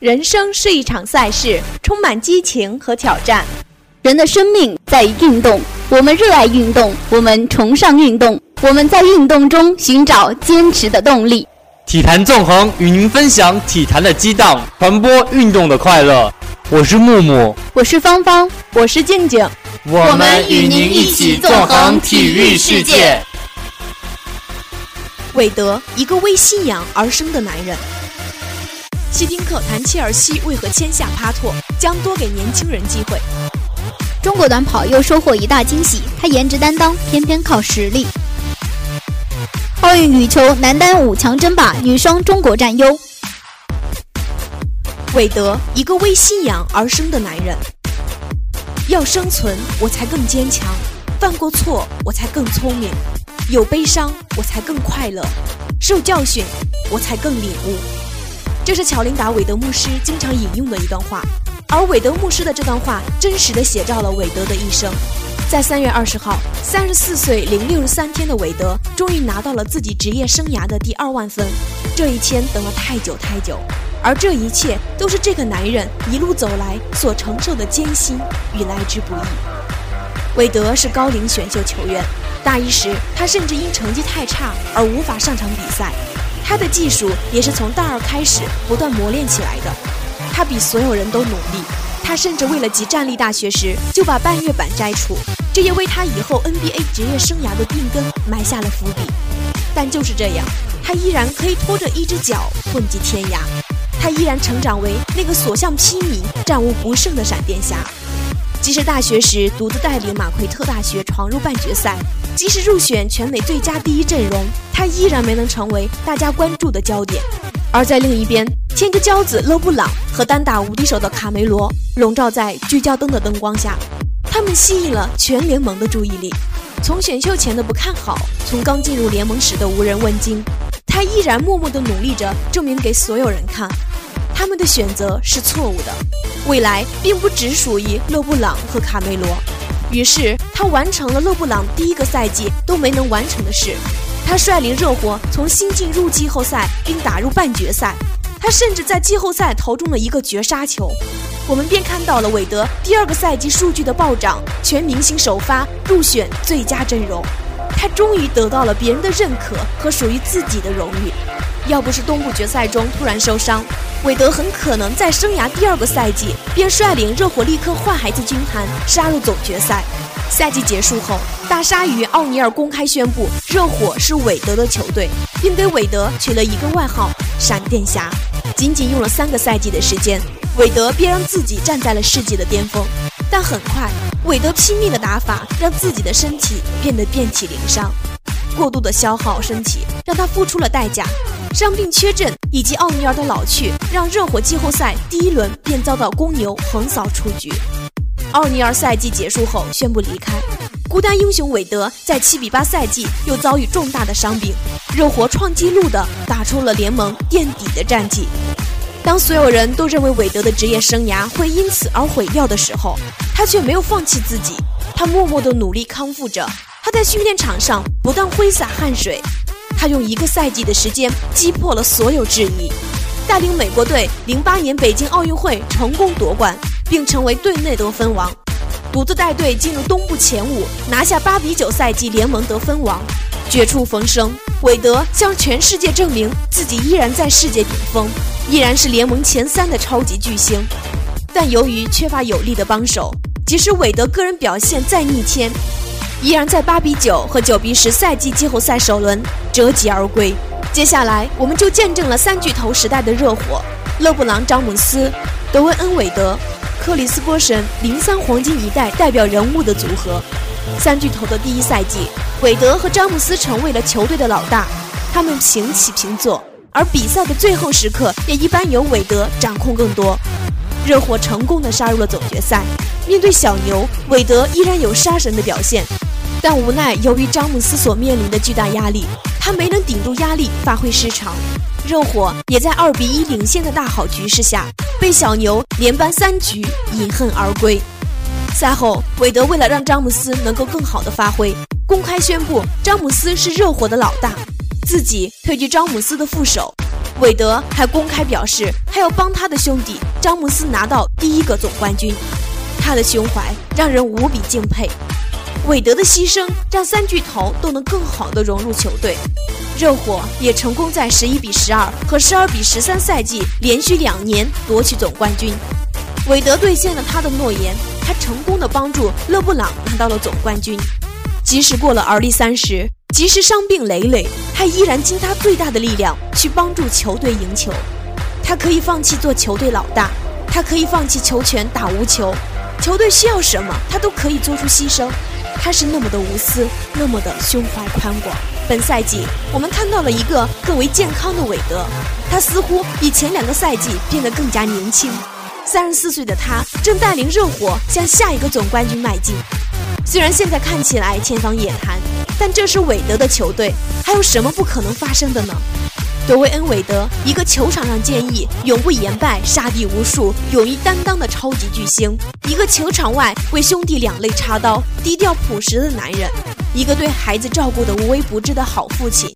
人生是一场赛事，充满激情和挑战。人的生命在于运动，我们热爱运动，我们崇尚运动，我们在运动中寻找坚持的动力。体坛纵横与您分享体坛的激荡，传播运动的快乐。我是木木，我是芳芳，我是静静，我们与您一起纵横体育世界。韦德，一个为信仰而生的男人。希丁克谈切尔西为何签下帕托，将多给年轻人机会。中国短跑又收获一大惊喜，他颜值担当，偏偏靠实力。奥运羽球男单五强争霸，女双中国占优。韦德，一个为信仰而生的男人。要生存，我才更坚强；犯过错，我才更聪明；有悲伤，我才更快乐；受教训，我才更领悟。这是乔琳达·韦德牧师经常引用的一段话，而韦德牧师的这段话真实的写照了韦德的一生。在三月二十号，三十四岁零六十三天的韦德终于拿到了自己职业生涯的第二万分，这一天等了太久太久，而这一切都是这个男人一路走来所承受的艰辛与来之不易。韦德是高龄选秀球员，大一时他甚至因成绩太差而无法上场比赛。他的技术也是从大二开始不断磨练起来的，他比所有人都努力。他甚至为了及站立大学时就把半月板摘除，这也为他以后 NBA 职业生涯的定根埋下了伏笔。但就是这样，他依然可以拖着一只脚混迹天涯，他依然成长为那个所向披靡、战无不胜的闪电侠。即使大学时独自带领马奎特大学闯入半决赛，即使入选全美最佳第一阵容，他依然没能成为大家关注的焦点。而在另一边，天之骄子勒布朗和单打无敌手的卡梅罗笼罩在聚焦灯的灯光下，他们吸引了全联盟的注意力。从选秀前的不看好，从刚进入联盟时的无人问津，他依然默默地努力着，证明给所有人看。他们的选择是错误的，未来并不只属于勒布朗和卡梅罗。于是他完成了勒布朗第一个赛季都没能完成的事，他率领热火从新进入季后赛并打入半决赛，他甚至在季后赛投中了一个绝杀球。我们便看到了韦德第二个赛季数据的暴涨，全明星首发入选最佳阵容，他终于得到了别人的认可和属于自己的荣誉。要不是东部决赛中突然受伤，韦德很可能在生涯第二个赛季便率领热火立刻换孩子军团杀入总决赛。赛季结束后，大鲨鱼奥尼尔公开宣布热火是韦德的球队，并给韦德取了一个外号“闪电侠”。仅仅用了三个赛季的时间，韦德便让自己站在了世界的巅峰。但很快，韦德拼命的打法让自己的身体变得遍体鳞伤，过度的消耗身体让他付出了代价。伤病缺阵以及奥尼尔的老去，让热火季后赛第一轮便遭到公牛横扫出局。奥尼尔赛季结束后宣布离开，孤单英雄韦德在七比八赛季又遭遇重大的伤病，热火创纪录的打出了联盟垫底的战绩。当所有人都认为韦德的职业生涯会因此而毁掉的时候，他却没有放弃自己，他默默的努力康复着，他在训练场上不断挥洒汗水。他用一个赛季的时间击破了所有质疑，带领美国队零八年北京奥运会成功夺冠，并成为队内得分王，独自带队进入东部前五，拿下八比九赛季联盟得分王，绝处逢生。韦德向全世界证明自己依然在世界顶峰，依然是联盟前三的超级巨星。但由于缺乏有力的帮手，即使韦德个人表现再逆天。依然在八比九和九比十赛季季后赛首轮折戟而归。接下来，我们就见证了三巨头时代的热火：勒布朗·詹姆斯、德文恩·韦德、克里斯·波神零三黄金一代代表人物的组合。三巨头的第一赛季，韦德和詹姆斯成为了球队的老大，他们平起平坐。而比赛的最后时刻，也一般由韦德掌控更多。热火成功的杀入了总决赛。面对小牛，韦德依然有杀神的表现。但无奈，由于詹姆斯所面临的巨大压力，他没能顶住压力，发挥失常。热火也在二比一领先的大好局势下，被小牛连扳三局，饮恨而归。赛后，韦德为了让詹姆斯能够更好的发挥，公开宣布詹姆斯是热火的老大，自己退居詹姆斯的副手。韦德还公开表示，他要帮他的兄弟詹姆斯拿到第一个总冠军。他的胸怀让人无比敬佩。韦德的牺牲让三巨头都能更好地融入球队。热火也成功在十一比十二和十二比十三赛季连续两年夺取总冠军。韦德兑现了他的诺言，他成功地帮助勒布朗拿到了总冠军。即使过了而立三十，即使伤病累累，他依然尽他最大的力量去帮助球队赢球。他可以放弃做球队老大，他可以放弃球权打无球。球队需要什么，他都可以做出牺牲。他是那么的无私，那么的胸怀宽广。本赛季，我们看到了一个更为健康的韦德，他似乎比前两个赛季变得更加年轻。三十四岁的他正带领热火向下一个总冠军迈进。虽然现在看起来天方夜谭，但这是韦德的球队，还有什么不可能发生的呢？德维恩·韦德，一个球场上坚毅、永不言败、杀敌无数、勇于担当的超级巨星；一个球场外为兄弟两肋插刀、低调朴实的男人；一个对孩子照顾的无微不至的好父亲。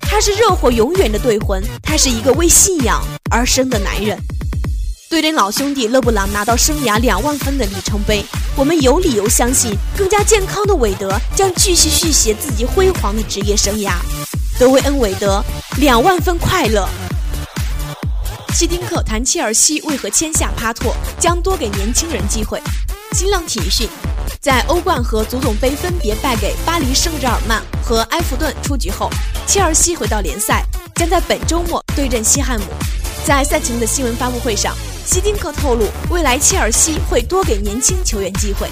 他是热火永远的队魂，他是一个为信仰而生的男人。对阵老兄弟勒布朗拿到生涯两万分的里程碑，我们有理由相信，更加健康的韦德将继续续写自己辉煌的职业生涯。德维恩·韦德，两万分快乐。希丁克谈切尔西为何签下帕托，将多给年轻人机会。新浪体育讯，在欧冠和足总杯分别败给巴黎圣日耳曼和埃弗顿出局后，切尔西回到联赛，将在本周末对阵西汉姆。在赛前的新闻发布会上，希丁克透露，未来切尔西会多给年轻球员机会。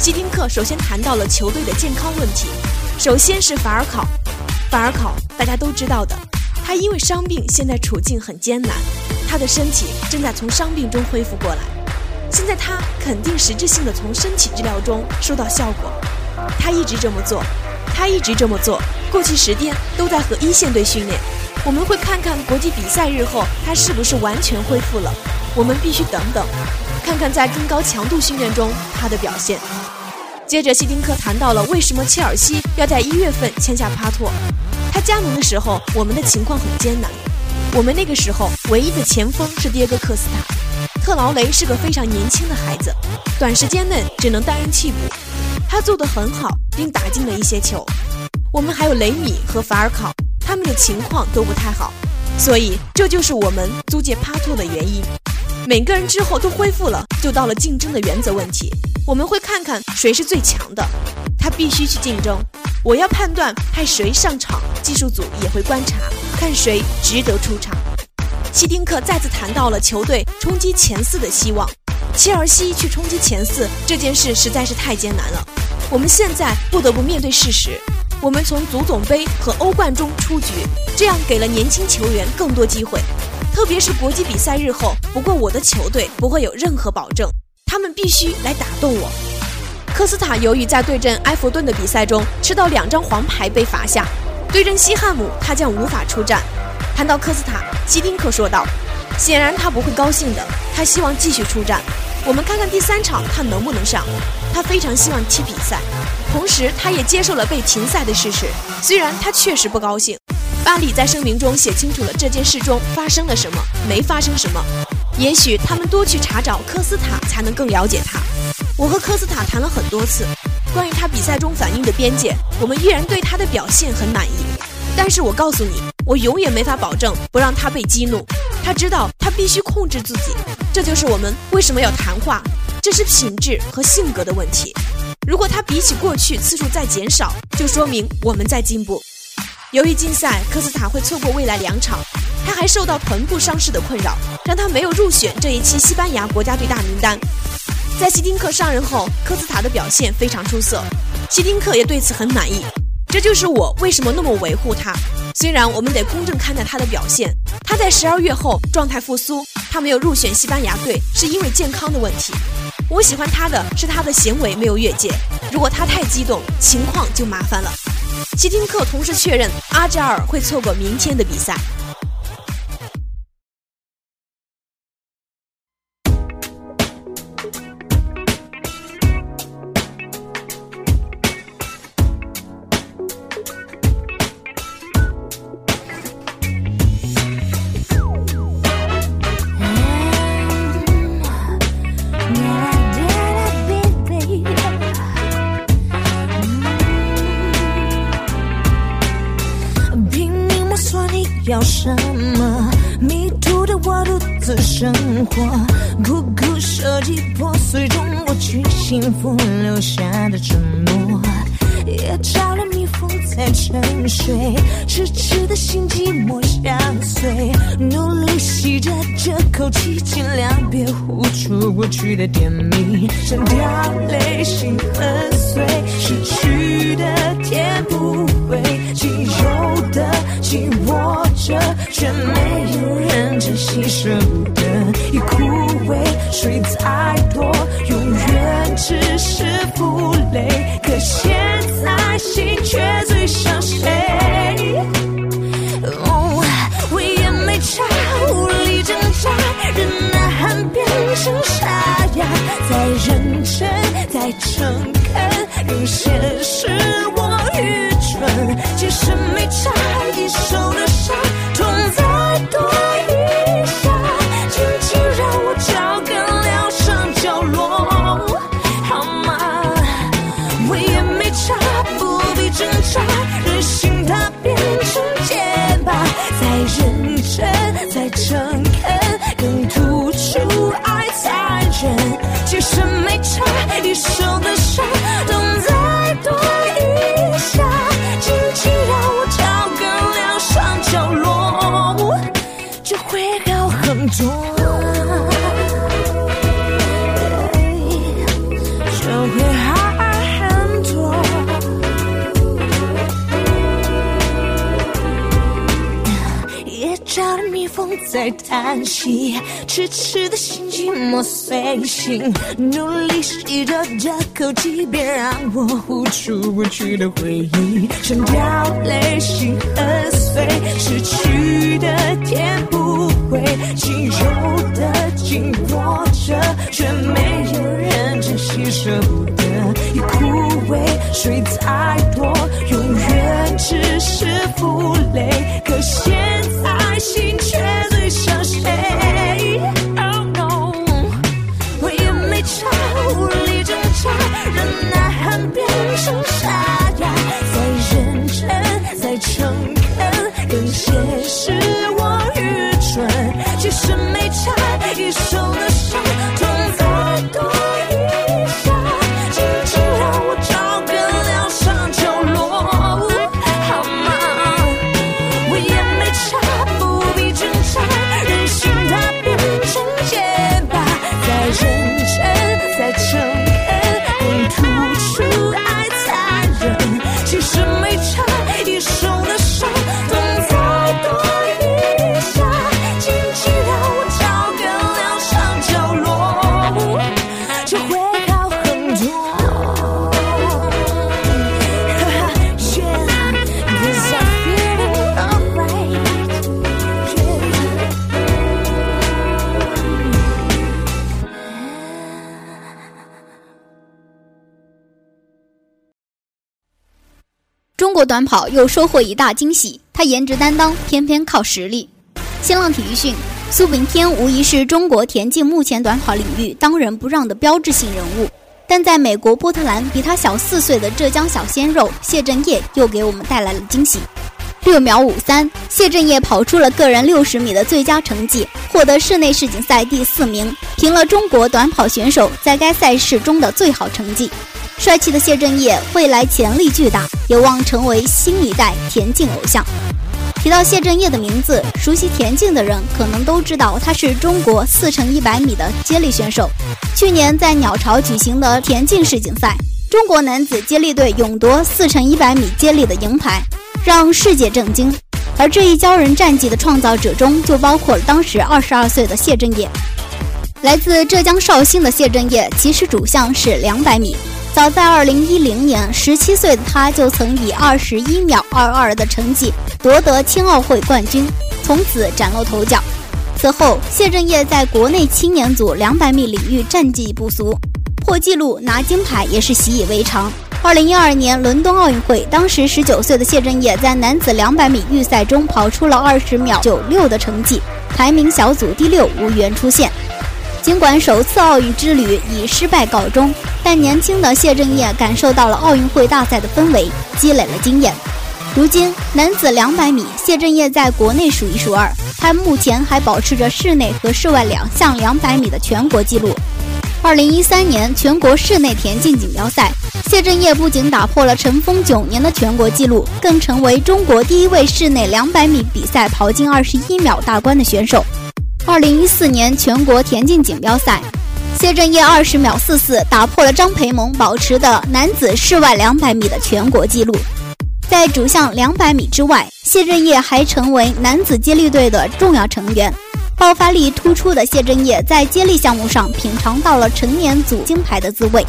希丁克首先谈到了球队的健康问题，首先是法尔考。法尔考，大家都知道的，他因为伤病，现在处境很艰难，他的身体正在从伤病中恢复过来。现在他肯定实质性的从身体治疗中收到效果。他一直这么做，他一直这么做，过去十天都在和一线队训练。我们会看看国际比赛日后他是不是完全恢复了。我们必须等等，看看在更高强度训练中他的表现。接着，希丁克谈到了为什么切尔西要在一月份签下帕托。他加盟的时候，我们的情况很艰难。我们那个时候唯一的前锋是迭戈·克斯塔，特劳雷是个非常年轻的孩子，短时间内只能担任替补。他做得很好，并打进了一些球。我们还有雷米和法尔考，他们的情况都不太好，所以这就是我们租借帕托的原因。每个人之后都恢复了，就到了竞争的原则问题。我们会看看谁是最强的，他必须去竞争。我要判断派谁上场，技术组也会观察，看谁值得出场。希丁克再次谈到了球队冲击前四的希望。切尔西去冲击前四这件事实在是太艰难了。我们现在不得不面对事实，我们从足总杯和欧冠中出局，这样给了年轻球员更多机会。特别是国际比赛日后，不过我的球队不会有任何保证，他们必须来打动我。科斯塔由于在对阵埃弗顿的比赛中吃到两张黄牌被罚下，对阵西汉姆他将无法出战。谈到科斯塔，基丁克说道：“显然他不会高兴的，他希望继续出战。我们看看第三场他能不能上。他非常希望踢比赛，同时他也接受了被停赛的事实，虽然他确实不高兴。”巴里在声明中写清楚了这件事中发生了什么，没发生什么。也许他们多去查找科斯塔，才能更了解他。我和科斯塔谈了很多次，关于他比赛中反应的边界，我们依然对他的表现很满意。但是我告诉你，我永远没法保证不让他被激怒。他知道他必须控制自己，这就是我们为什么要谈话。这是品质和性格的问题。如果他比起过去次数在减少，就说明我们在进步。由于禁赛，科斯塔会错过未来两场。他还受到臀部伤势的困扰，让他没有入选这一期西班牙国家队大名单。在希丁克上任后，科斯塔的表现非常出色，希丁克也对此很满意。这就是我为什么那么维护他。虽然我们得公正看待他的表现，他在十二月后状态复苏，他没有入选西班牙队是因为健康的问题。我喜欢他的是他的行为没有越界，如果他太激动，情况就麻烦了。希丁克同时确认，阿扎尔会错过明天的比赛。幸福留下的承诺。也找了蜜蜂在沉睡，痴痴的心寂寞相随，努力吸着这口气，尽量别呼出过去的甜蜜，声掉泪，心很碎，失去的填不回，仅有的紧握着，却没有人珍惜，舍不得已枯萎，水再多，是负累，可现。在心却最伤谁？我也没差，无力挣扎，人呐喊变成沙哑，再认真，再诚恳，更现实，我愚蠢，其实没差，残忍。其实没差，一手的伤，痛再多一下，轻轻让我找个疗伤角落，就会好很多。在叹息，痴痴的心寂寞随行，努力吸着这口气，别让我呼出过去的回忆，声掉泪，心很碎，失去的填不回，仅有的紧握着，却没有人珍惜，舍不得已枯萎，水再多，永远只是负累，可现在心却。蠢，中国短跑又收获一大惊喜，他颜值担当，偏偏靠实力。新浪体育讯：苏炳添无疑是中国田径目前短跑领域当仁不让的标志性人物，但在美国波特兰，比他小四岁的浙江小鲜肉谢震业又给我们带来了惊喜。六秒五三，谢震业跑出了个人六十米的最佳成绩，获得室内世锦赛第四名，评了中国短跑选手在该赛事中的最好成绩。帅气的谢震业未来潜力巨大，有望成为新一代田径偶像。提到谢震业的名字，熟悉田径的人可能都知道他是中国四乘一百米的接力选手。去年在鸟巢举行的田径世锦赛，中国男子接力队勇夺四乘一百米接力的银牌，让世界震惊。而这一骄人战绩的创造者中，就包括了当时二十二岁的谢震业。来自浙江绍兴的谢震业，其实主项是两百米。早在二零一零年，十七岁的他就曾以二十一秒二二的成绩夺得青奥会冠军，从此崭露头角。此后，谢震业在国内青年组两百米领域战绩不俗，破纪录拿金牌也是习以为常。二零一二年伦敦奥运会，当时十九岁的谢震业在男子两百米预赛中跑出了二十秒九六的成绩，排名小组第六，无缘出线。尽管首次奥运之旅以失败告终，但年轻的谢震业感受到了奥运会大赛的氛围，积累了经验。如今，男子两百米，谢震业在国内数一数二。他目前还保持着室内和室外两项两百米的全国纪录。二零一三年全国室内田径锦标赛，谢震业不仅打破了尘封九年的全国纪录，更成为中国第一位室内两百米比赛跑进二十一秒大关的选手。二零一四年全国田径锦标赛，谢震业二十秒四四打破了张培萌保持的男子室外两百米的全国纪录。在主项两百米之外，谢震业还成为男子接力队的重要成员。爆发力突出的谢震业在接力项目上品尝到了成年组金牌的滋味。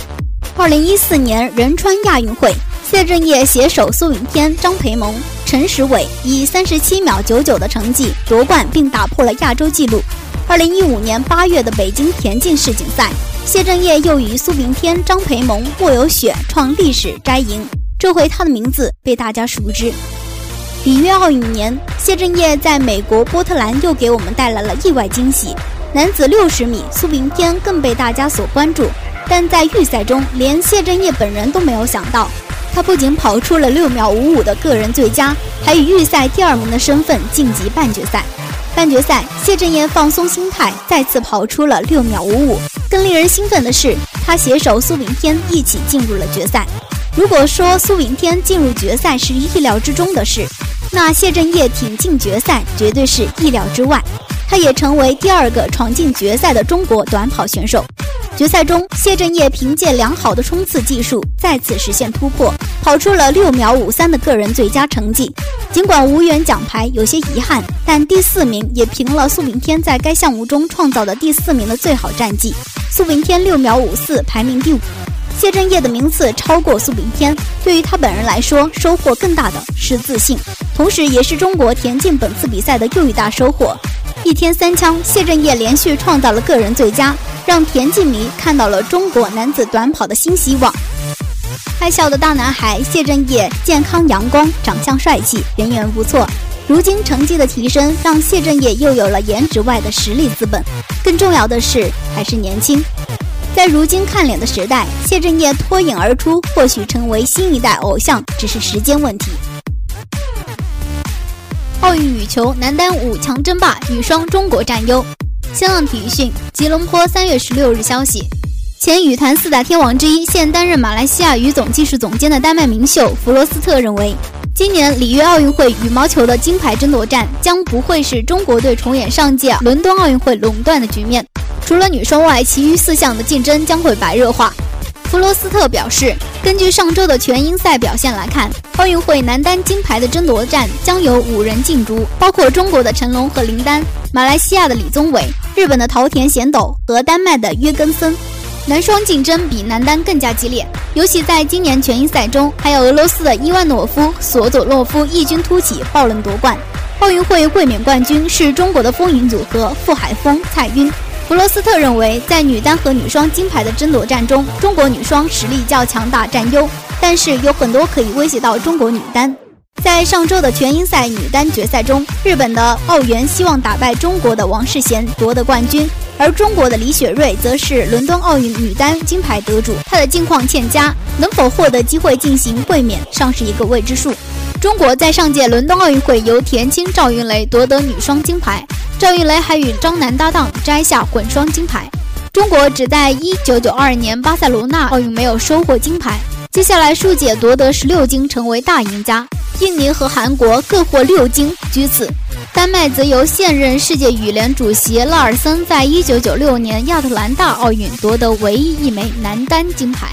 二零一四年仁川亚运会，谢震业携手苏炳添、张培萌、陈时伟，以三十七秒九九的成绩夺冠，并打破了亚洲纪录。二零一五年八月的北京田径世锦赛，谢震业又与苏炳添、张培萌、莫有雪创历史摘银。这回他的名字被大家熟知。里约奥运年，谢震业在美国波特兰又给我们带来了意外惊喜。男子六十米，苏炳添更被大家所关注。但在预赛中，连谢震业本人都没有想到，他不仅跑出了六秒五五的个人最佳，还以预赛第二名的身份晋级半决赛。半决赛，谢震业放松心态，再次跑出了六秒五五。更令人兴奋的是，他携手苏炳添一起进入了决赛。如果说苏炳添进入决赛是意料之中的事，那谢震业挺进决赛绝对是意料之外。他也成为第二个闯进决赛的中国短跑选手。决赛中，谢震业凭借良好的冲刺技术再次实现突破，跑出了六秒五三的个人最佳成绩。尽管无缘奖牌，有些遗憾，但第四名也平了苏炳添在该项目中创造的第四名的最好战绩。苏炳添六秒五四，排名第五。谢震业的名次超过苏炳添，对于他本人来说，收获更大的是自信，同时也是中国田径本次比赛的又一大收获。一天三枪，谢震业连续创造了个人最佳，让田径迷看到了中国男子短跑的新希望。爱笑的大男孩谢震业健康阳光，长相帅气，人缘不错。如今成绩的提升，让谢震业又有了颜值外的实力资本，更重要的是还是年轻。在如今看脸的时代，谢震业脱颖而出，或许成为新一代偶像，只是时间问题。奥运羽球男单五强争霸，女双中国占优。新浪体育讯，吉隆坡三月十六日消息，前羽坛四大天王之一，现担任马来西亚羽总技术总监的丹麦名秀弗罗斯特认为，今年里约奥运会羽毛球的金牌争夺战将不会是中国队重演上届伦敦奥运会垄断的局面。除了女双外，其余四项的竞争将会白热化。罗斯特表示，根据上周的全英赛表现来看，奥运会男单金牌的争夺战将有五人竞逐，包括中国的成龙和林丹、马来西亚的李宗伟、日本的桃田贤斗和丹麦的约根森。男双竞争比男单更加激烈，尤其在今年全英赛中，还有俄罗斯的伊万诺夫、索佐洛夫异军突起，爆冷夺冠。奥运会卫冕冠军是中国的风云组合傅海峰、蔡赟。弗罗斯特认为，在女单和女双金牌的争夺战中，中国女双实力较强大，占优。但是有很多可以威胁到中国女单。在上周的全英赛女单决赛中，日本的奥原希望打败中国的王世贤夺得冠军，而中国的李雪芮则是伦敦奥运女单金牌得主。她的近况欠佳，能否获得机会进行卫冕尚是一个未知数。中国在上届伦敦奥运会由田青赵云蕾夺得女双金牌，赵云雷还与张楠搭档摘下混双金牌。中国只在1992年巴塞罗那奥运没有收获金牌，接下来数姐夺得十六金，成为大赢家。印尼和韩国各获六金，居次。丹麦则由现任世界羽联主席拉尔森在1996年亚特兰大奥运夺得唯一一枚男单金牌。